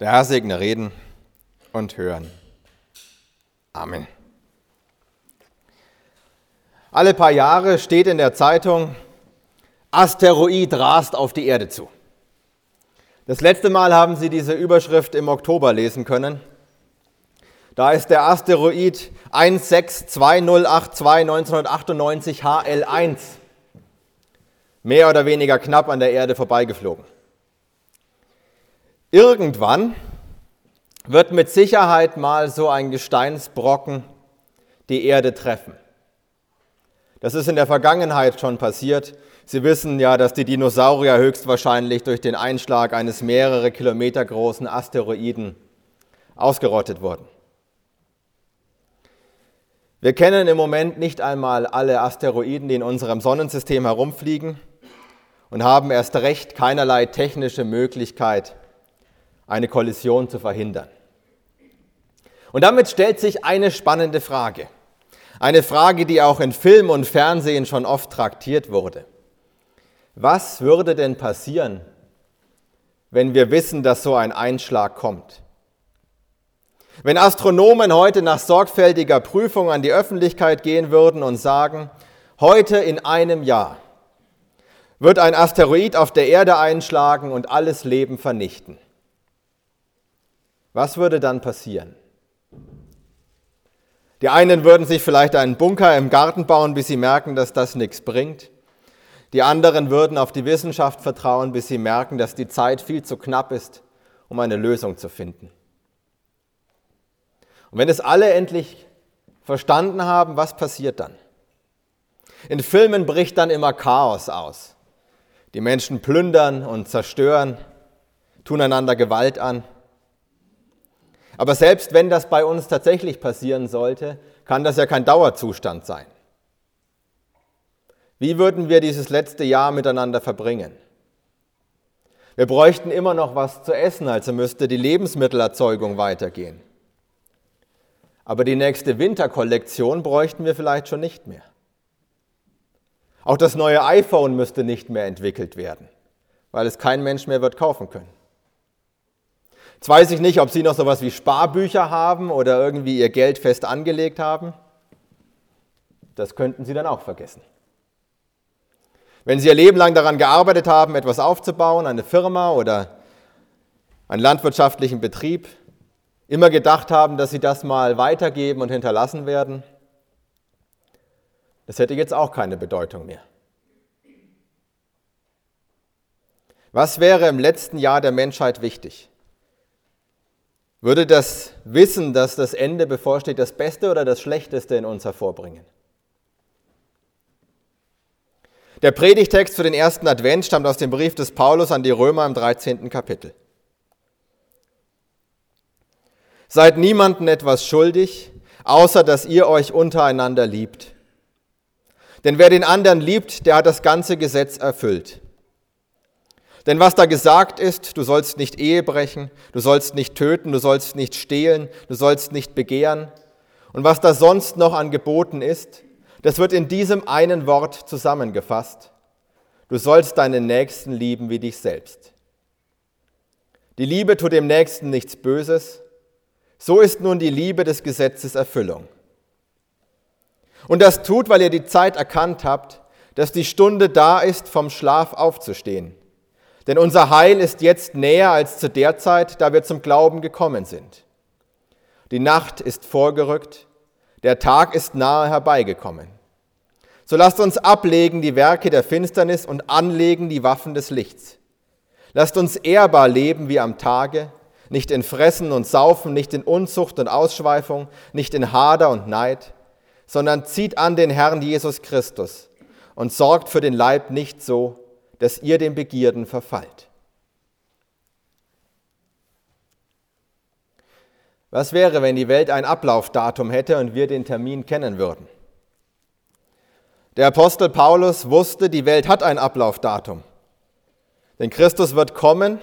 Der Herr segne Reden und Hören. Amen. Alle paar Jahre steht in der Zeitung, Asteroid rast auf die Erde zu. Das letzte Mal haben Sie diese Überschrift im Oktober lesen können. Da ist der Asteroid 162082 1998 HL1 mehr oder weniger knapp an der Erde vorbeigeflogen. Irgendwann wird mit Sicherheit mal so ein Gesteinsbrocken die Erde treffen. Das ist in der Vergangenheit schon passiert. Sie wissen ja, dass die Dinosaurier höchstwahrscheinlich durch den Einschlag eines mehrere Kilometer großen Asteroiden ausgerottet wurden. Wir kennen im Moment nicht einmal alle Asteroiden, die in unserem Sonnensystem herumfliegen und haben erst recht keinerlei technische Möglichkeit, eine Kollision zu verhindern. Und damit stellt sich eine spannende Frage. Eine Frage, die auch in Film und Fernsehen schon oft traktiert wurde. Was würde denn passieren, wenn wir wissen, dass so ein Einschlag kommt? Wenn Astronomen heute nach sorgfältiger Prüfung an die Öffentlichkeit gehen würden und sagen, heute in einem Jahr wird ein Asteroid auf der Erde einschlagen und alles Leben vernichten. Was würde dann passieren? Die einen würden sich vielleicht einen Bunker im Garten bauen, bis sie merken, dass das nichts bringt. Die anderen würden auf die Wissenschaft vertrauen, bis sie merken, dass die Zeit viel zu knapp ist, um eine Lösung zu finden. Und wenn es alle endlich verstanden haben, was passiert dann? In Filmen bricht dann immer Chaos aus. Die Menschen plündern und zerstören, tun einander Gewalt an. Aber selbst wenn das bei uns tatsächlich passieren sollte, kann das ja kein Dauerzustand sein. Wie würden wir dieses letzte Jahr miteinander verbringen? Wir bräuchten immer noch was zu essen, also müsste die Lebensmittelerzeugung weitergehen. Aber die nächste Winterkollektion bräuchten wir vielleicht schon nicht mehr. Auch das neue iPhone müsste nicht mehr entwickelt werden, weil es kein Mensch mehr wird kaufen können. Jetzt weiß ich nicht, ob Sie noch sowas wie Sparbücher haben oder irgendwie Ihr Geld fest angelegt haben. Das könnten Sie dann auch vergessen. Wenn Sie Ihr Leben lang daran gearbeitet haben, etwas aufzubauen, eine Firma oder einen landwirtschaftlichen Betrieb, immer gedacht haben, dass Sie das mal weitergeben und hinterlassen werden, das hätte jetzt auch keine Bedeutung mehr. Was wäre im letzten Jahr der Menschheit wichtig? Würde das Wissen, dass das Ende bevorsteht, das Beste oder das Schlechteste in uns hervorbringen? Der Predigtext für den ersten Advent stammt aus dem Brief des Paulus an die Römer im 13. Kapitel. Seid niemanden etwas schuldig, außer dass ihr euch untereinander liebt. Denn wer den anderen liebt, der hat das ganze Gesetz erfüllt. Denn was da gesagt ist, du sollst nicht Ehe brechen, du sollst nicht töten, du sollst nicht stehlen, du sollst nicht begehren. Und was da sonst noch an Geboten ist, das wird in diesem einen Wort zusammengefasst. Du sollst deinen Nächsten lieben wie dich selbst. Die Liebe tut dem Nächsten nichts Böses. So ist nun die Liebe des Gesetzes Erfüllung. Und das tut, weil ihr die Zeit erkannt habt, dass die Stunde da ist, vom Schlaf aufzustehen denn unser Heil ist jetzt näher als zu der Zeit, da wir zum Glauben gekommen sind. Die Nacht ist vorgerückt, der Tag ist nahe herbeigekommen. So lasst uns ablegen die Werke der Finsternis und anlegen die Waffen des Lichts. Lasst uns ehrbar leben wie am Tage, nicht in Fressen und Saufen, nicht in Unzucht und Ausschweifung, nicht in Hader und Neid, sondern zieht an den Herrn Jesus Christus und sorgt für den Leib nicht so, dass ihr den Begierden verfallt. Was wäre, wenn die Welt ein Ablaufdatum hätte und wir den Termin kennen würden? Der Apostel Paulus wusste, die Welt hat ein Ablaufdatum. Denn Christus wird kommen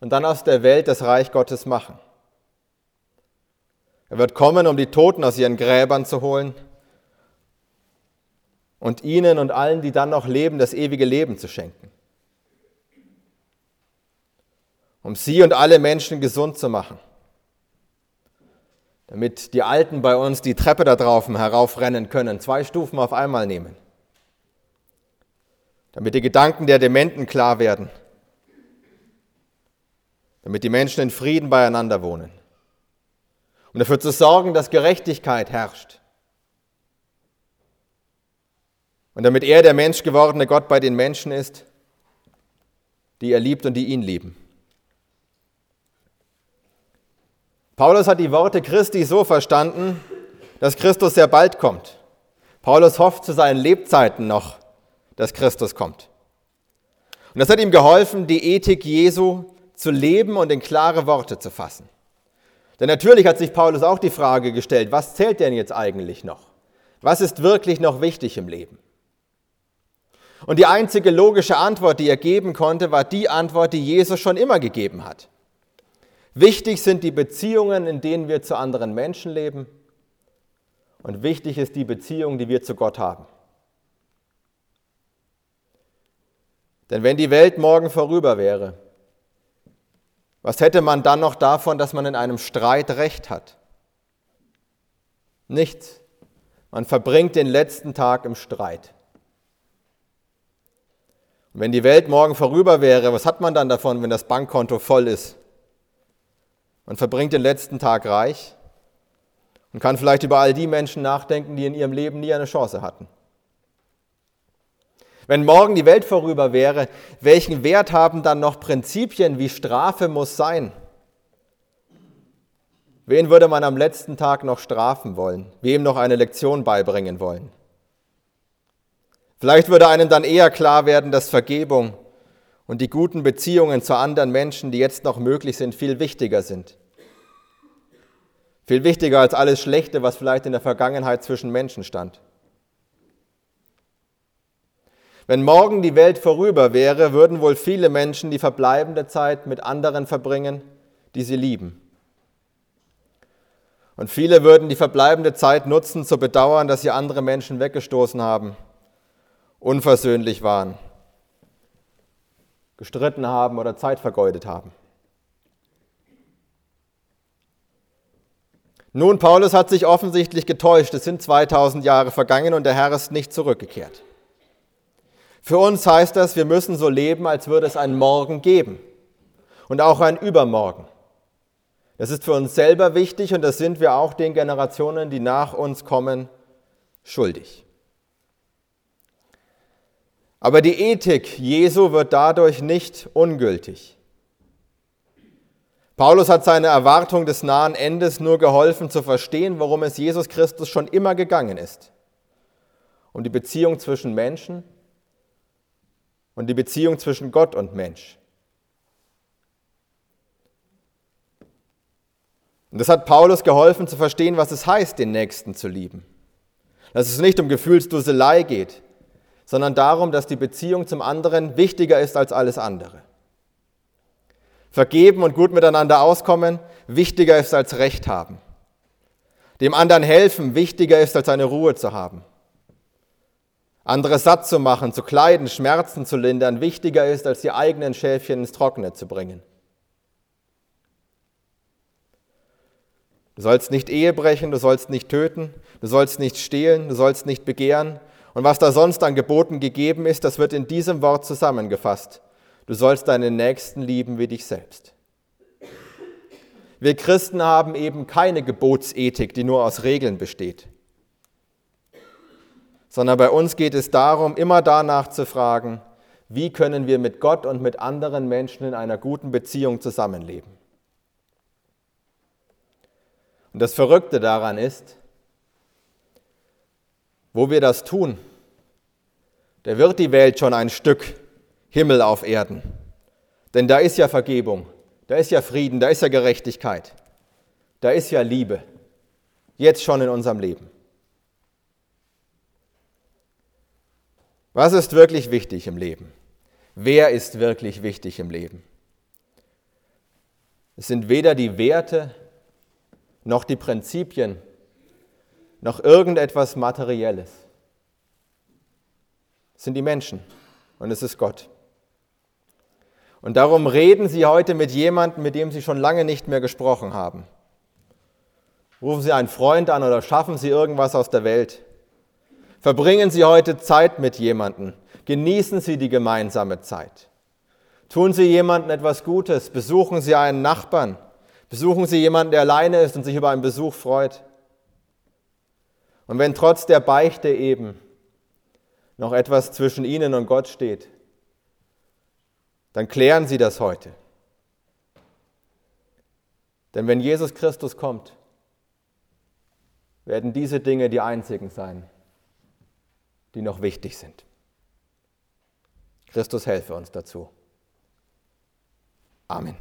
und dann aus der Welt das Reich Gottes machen. Er wird kommen, um die Toten aus ihren Gräbern zu holen und ihnen und allen, die dann noch leben, das ewige Leben zu schenken. um sie und alle Menschen gesund zu machen. Damit die Alten bei uns die Treppe da draußen heraufrennen können, zwei Stufen auf einmal nehmen. Damit die Gedanken der Dementen klar werden. Damit die Menschen in Frieden beieinander wohnen. Um dafür zu sorgen, dass Gerechtigkeit herrscht. Und damit er der Mensch gewordene Gott bei den Menschen ist, die er liebt und die ihn lieben. Paulus hat die Worte Christi so verstanden, dass Christus sehr bald kommt. Paulus hofft zu seinen Lebzeiten noch, dass Christus kommt. Und das hat ihm geholfen, die Ethik Jesu zu leben und in klare Worte zu fassen. Denn natürlich hat sich Paulus auch die Frage gestellt, was zählt denn jetzt eigentlich noch? Was ist wirklich noch wichtig im Leben? Und die einzige logische Antwort, die er geben konnte, war die Antwort, die Jesus schon immer gegeben hat. Wichtig sind die Beziehungen, in denen wir zu anderen Menschen leben. Und wichtig ist die Beziehung, die wir zu Gott haben. Denn wenn die Welt morgen vorüber wäre, was hätte man dann noch davon, dass man in einem Streit Recht hat? Nichts. Man verbringt den letzten Tag im Streit. Und wenn die Welt morgen vorüber wäre, was hat man dann davon, wenn das Bankkonto voll ist? Man verbringt den letzten Tag reich und kann vielleicht über all die Menschen nachdenken, die in ihrem Leben nie eine Chance hatten. Wenn morgen die Welt vorüber wäre, welchen Wert haben dann noch Prinzipien wie Strafe muss sein? Wen würde man am letzten Tag noch strafen wollen? Wem noch eine Lektion beibringen wollen? Vielleicht würde einem dann eher klar werden, dass Vergebung und die guten Beziehungen zu anderen Menschen, die jetzt noch möglich sind, viel wichtiger sind. Viel wichtiger als alles Schlechte, was vielleicht in der Vergangenheit zwischen Menschen stand. Wenn morgen die Welt vorüber wäre, würden wohl viele Menschen die verbleibende Zeit mit anderen verbringen, die sie lieben. Und viele würden die verbleibende Zeit nutzen, zu bedauern, dass sie andere Menschen weggestoßen haben, unversöhnlich waren gestritten haben oder Zeit vergeudet haben. Nun, Paulus hat sich offensichtlich getäuscht. Es sind 2000 Jahre vergangen und der Herr ist nicht zurückgekehrt. Für uns heißt das, wir müssen so leben, als würde es einen Morgen geben und auch ein Übermorgen. Das ist für uns selber wichtig und das sind wir auch den Generationen, die nach uns kommen, schuldig. Aber die Ethik Jesu wird dadurch nicht ungültig. Paulus hat seine Erwartung des nahen Endes nur geholfen zu verstehen, worum es Jesus Christus schon immer gegangen ist. Um die Beziehung zwischen Menschen und die Beziehung zwischen Gott und Mensch. Und das hat Paulus geholfen zu verstehen, was es heißt, den Nächsten zu lieben. Dass es nicht um Gefühlsduselei geht, sondern darum, dass die Beziehung zum anderen wichtiger ist als alles andere. Vergeben und gut miteinander auskommen wichtiger ist als Recht haben. Dem anderen helfen wichtiger ist als eine Ruhe zu haben. Andere satt zu machen, zu kleiden, Schmerzen zu lindern wichtiger ist als die eigenen Schäfchen ins Trockene zu bringen. Du sollst nicht Ehe brechen, du sollst nicht töten, du sollst nicht stehlen, du sollst nicht begehren, und was da sonst an Geboten gegeben ist, das wird in diesem Wort zusammengefasst. Du sollst deinen Nächsten lieben wie dich selbst. Wir Christen haben eben keine Gebotsethik, die nur aus Regeln besteht, sondern bei uns geht es darum, immer danach zu fragen, wie können wir mit Gott und mit anderen Menschen in einer guten Beziehung zusammenleben. Und das Verrückte daran ist, wo wir das tun, da wird die Welt schon ein Stück Himmel auf Erden. Denn da ist ja Vergebung, da ist ja Frieden, da ist ja Gerechtigkeit, da ist ja Liebe. Jetzt schon in unserem Leben. Was ist wirklich wichtig im Leben? Wer ist wirklich wichtig im Leben? Es sind weder die Werte noch die Prinzipien noch irgendetwas Materielles. Es sind die Menschen und es ist Gott. Und darum reden Sie heute mit jemandem, mit dem Sie schon lange nicht mehr gesprochen haben. Rufen Sie einen Freund an oder schaffen Sie irgendwas aus der Welt. Verbringen Sie heute Zeit mit jemandem. Genießen Sie die gemeinsame Zeit. Tun Sie jemandem etwas Gutes. Besuchen Sie einen Nachbarn. Besuchen Sie jemanden, der alleine ist und sich über einen Besuch freut. Und wenn trotz der Beichte eben noch etwas zwischen Ihnen und Gott steht, dann klären Sie das heute. Denn wenn Jesus Christus kommt, werden diese Dinge die einzigen sein, die noch wichtig sind. Christus helfe uns dazu. Amen.